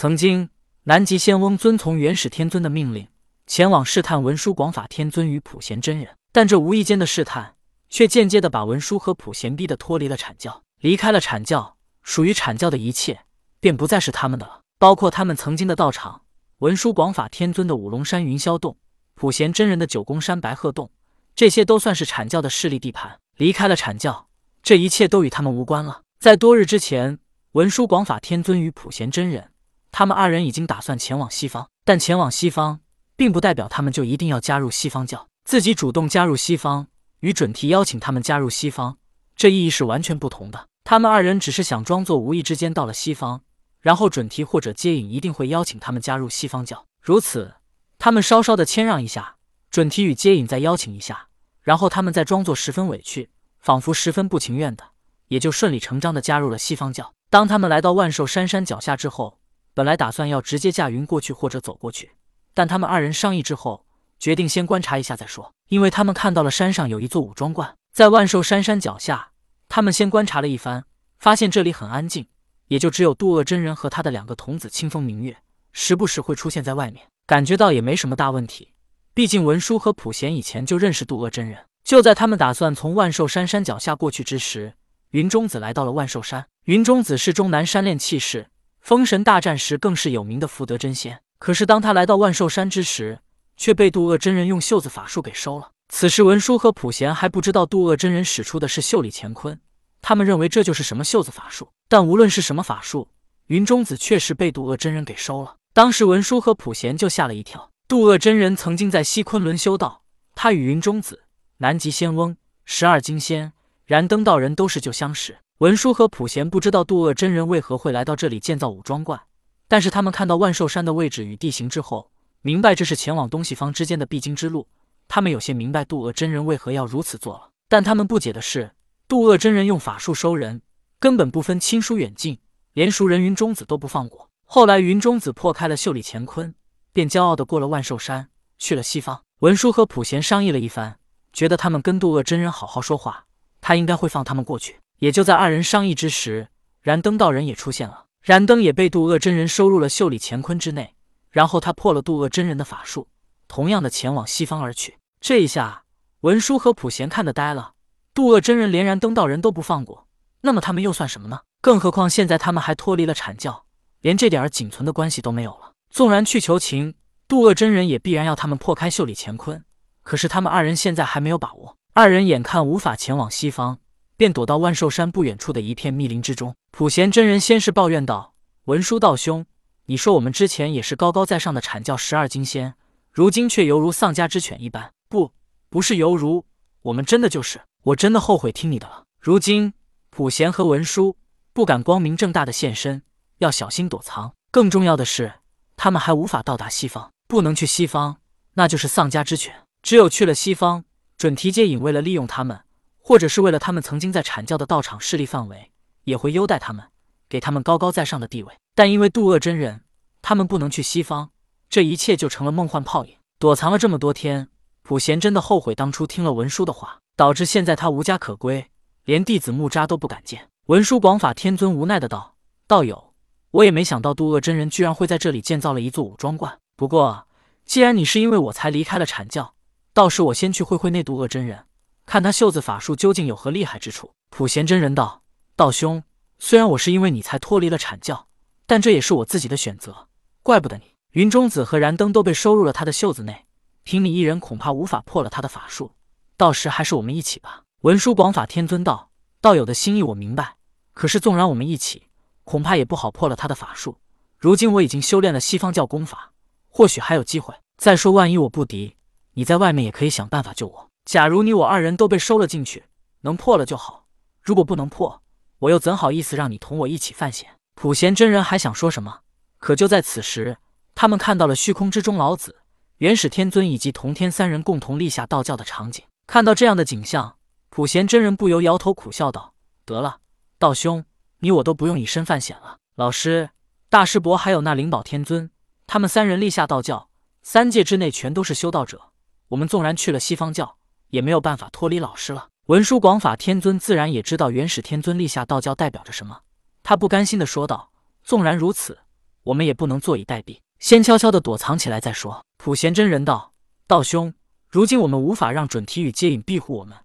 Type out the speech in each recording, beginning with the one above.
曾经，南极仙翁遵从元始天尊的命令，前往试探文殊广法天尊与普贤真人，但这无意间的试探，却间接的把文殊和普贤逼得脱离了阐教，离开了阐教，属于阐教的一切，便不再是他们的了，包括他们曾经的道场，文殊广法天尊的五龙山云霄洞，普贤真人的九宫山白鹤洞，这些都算是阐教的势力地盘。离开了阐教，这一切都与他们无关了。在多日之前，文殊广法天尊与普贤真人。他们二人已经打算前往西方，但前往西方并不代表他们就一定要加入西方教。自己主动加入西方，与准提邀请他们加入西方，这意义是完全不同的。他们二人只是想装作无意之间到了西方，然后准提或者接引一定会邀请他们加入西方教。如此，他们稍稍的谦让一下，准提与接引再邀请一下，然后他们再装作十分委屈，仿佛十分不情愿的，也就顺理成章的加入了西方教。当他们来到万寿山山脚下之后。本来打算要直接驾云过去或者走过去，但他们二人商议之后，决定先观察一下再说。因为他们看到了山上有一座武装观，在万寿山山脚下。他们先观察了一番，发现这里很安静，也就只有渡厄真人和他的两个童子清风明月，时不时会出现在外面，感觉到也没什么大问题。毕竟文殊和普贤以前就认识渡厄真人。就在他们打算从万寿山山脚下过去之时，云中子来到了万寿山。云中子是终南山炼气士。封神大战时更是有名的福德真仙，可是当他来到万寿山之时，却被渡厄真人用袖子法术给收了。此时文殊和普贤还不知道渡厄真人使出的是袖里乾坤，他们认为这就是什么袖子法术。但无论是什么法术，云中子确实被渡厄真人给收了。当时文殊和普贤就吓了一跳。渡厄真人曾经在西昆仑修道，他与云中子、南极仙翁、十二金仙、燃灯道人都是旧相识。文殊和普贤不知道渡厄真人为何会来到这里建造武装观，但是他们看到万寿山的位置与地形之后，明白这是前往东西方之间的必经之路。他们有些明白渡厄真人为何要如此做了，但他们不解的是，渡厄真人用法术收人，根本不分亲疏远近，连熟人云中子都不放过。后来云中子破开了袖里乾坤，便骄傲的过了万寿山，去了西方。文殊和普贤商议了一番，觉得他们跟渡厄真人好好说话，他应该会放他们过去。也就在二人商议之时，燃灯道人也出现了。燃灯也被渡厄真人收入了袖里乾坤之内，然后他破了渡厄真人的法术，同样的前往西方而去。这一下，文殊和普贤看得呆了。渡厄真人连燃灯道人都不放过，那么他们又算什么呢？更何况现在他们还脱离了阐教，连这点儿仅存的关系都没有了。纵然去求情，渡厄真人也必然要他们破开袖里乾坤。可是他们二人现在还没有把握，二人眼看无法前往西方。便躲到万寿山不远处的一片密林之中。普贤真人先是抱怨道：“文殊道兄，你说我们之前也是高高在上的阐教十二金仙，如今却犹如丧家之犬一般。不，不是犹如，我们真的就是。我真的后悔听你的了。如今普贤和文殊不敢光明正大的现身，要小心躲藏。更重要的是，他们还无法到达西方，不能去西方，那就是丧家之犬。只有去了西方，准提接引为了利用他们。”或者是为了他们曾经在阐教的道场势力范围，也会优待他们，给他们高高在上的地位。但因为渡厄真人，他们不能去西方，这一切就成了梦幻泡影。躲藏了这么多天，普贤真的后悔当初听了文殊的话，导致现在他无家可归，连弟子木吒都不敢见。文殊广法天尊无奈的道：“道友，我也没想到渡厄真人居然会在这里建造了一座武装观。不过，既然你是因为我才离开了阐教，倒是我先去会会那渡厄真人。”看他袖子法术究竟有何厉害之处？普贤真人道：“道兄，虽然我是因为你才脱离了阐教，但这也是我自己的选择。怪不得你云中子和燃灯都被收入了他的袖子内，凭你一人恐怕无法破了他的法术。到时还是我们一起吧。”文殊广法天尊道：“道友的心意我明白，可是纵然我们一起，恐怕也不好破了他的法术。如今我已经修炼了西方教功法，或许还有机会。再说，万一我不敌，你在外面也可以想办法救我。”假如你我二人都被收了进去，能破了就好；如果不能破，我又怎好意思让你同我一起犯险？普贤真人还想说什么，可就在此时，他们看到了虚空之中老子、元始天尊以及同天三人共同立下道教的场景。看到这样的景象，普贤真人不由摇头苦笑道：“得了，道兄，你我都不用以身犯险了。老师、大师伯还有那灵宝天尊，他们三人立下道教，三界之内全都是修道者。我们纵然去了西方教。”也没有办法脱离老师了。文殊广法天尊自然也知道元始天尊立下道教代表着什么，他不甘心的说道：“纵然如此，我们也不能坐以待毙，先悄悄的躲藏起来再说。”普贤真人道：“道兄，如今我们无法让准提与接引庇护我们，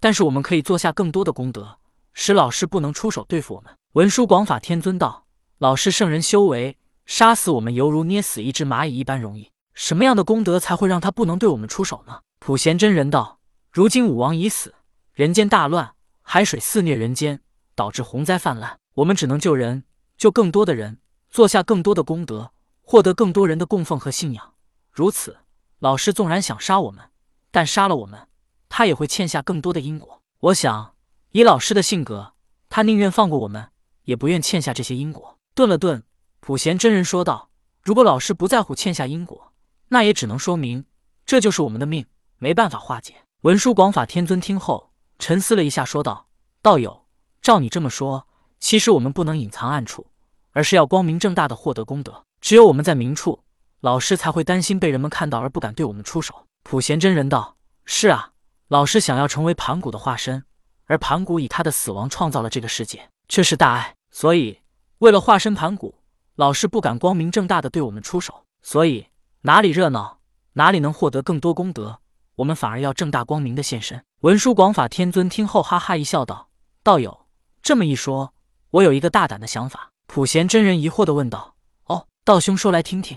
但是我们可以做下更多的功德，使老师不能出手对付我们。”文殊广法天尊道：“老师圣人修为，杀死我们犹如捏死一只蚂蚁一般容易。什么样的功德才会让他不能对我们出手呢？”普贤真人道：“如今武王已死，人间大乱，海水肆虐人间，导致洪灾泛滥。我们只能救人，救更多的人，做下更多的功德，获得更多人的供奉和信仰。如此，老师纵然想杀我们，但杀了我们，他也会欠下更多的因果。我想，以老师的性格，他宁愿放过我们，也不愿欠下这些因果。”顿了顿，普贤真人说道：“如果老师不在乎欠下因果，那也只能说明这就是我们的命。”没办法化解。文殊广法天尊听后沉思了一下，说道：“道友，照你这么说，其实我们不能隐藏暗处，而是要光明正大的获得功德。只有我们在明处，老师才会担心被人们看到而不敢对我们出手。”普贤真人道：“是啊，老师想要成为盘古的化身，而盘古以他的死亡创造了这个世界，这是大爱。所以为了化身盘古，老师不敢光明正大的对我们出手。所以哪里热闹，哪里能获得更多功德。”我们反而要正大光明的现身。文殊广法天尊听后哈哈一笑，道：“道友这么一说，我有一个大胆的想法。”普贤真人疑惑的问道：“哦，道兄说来听听。”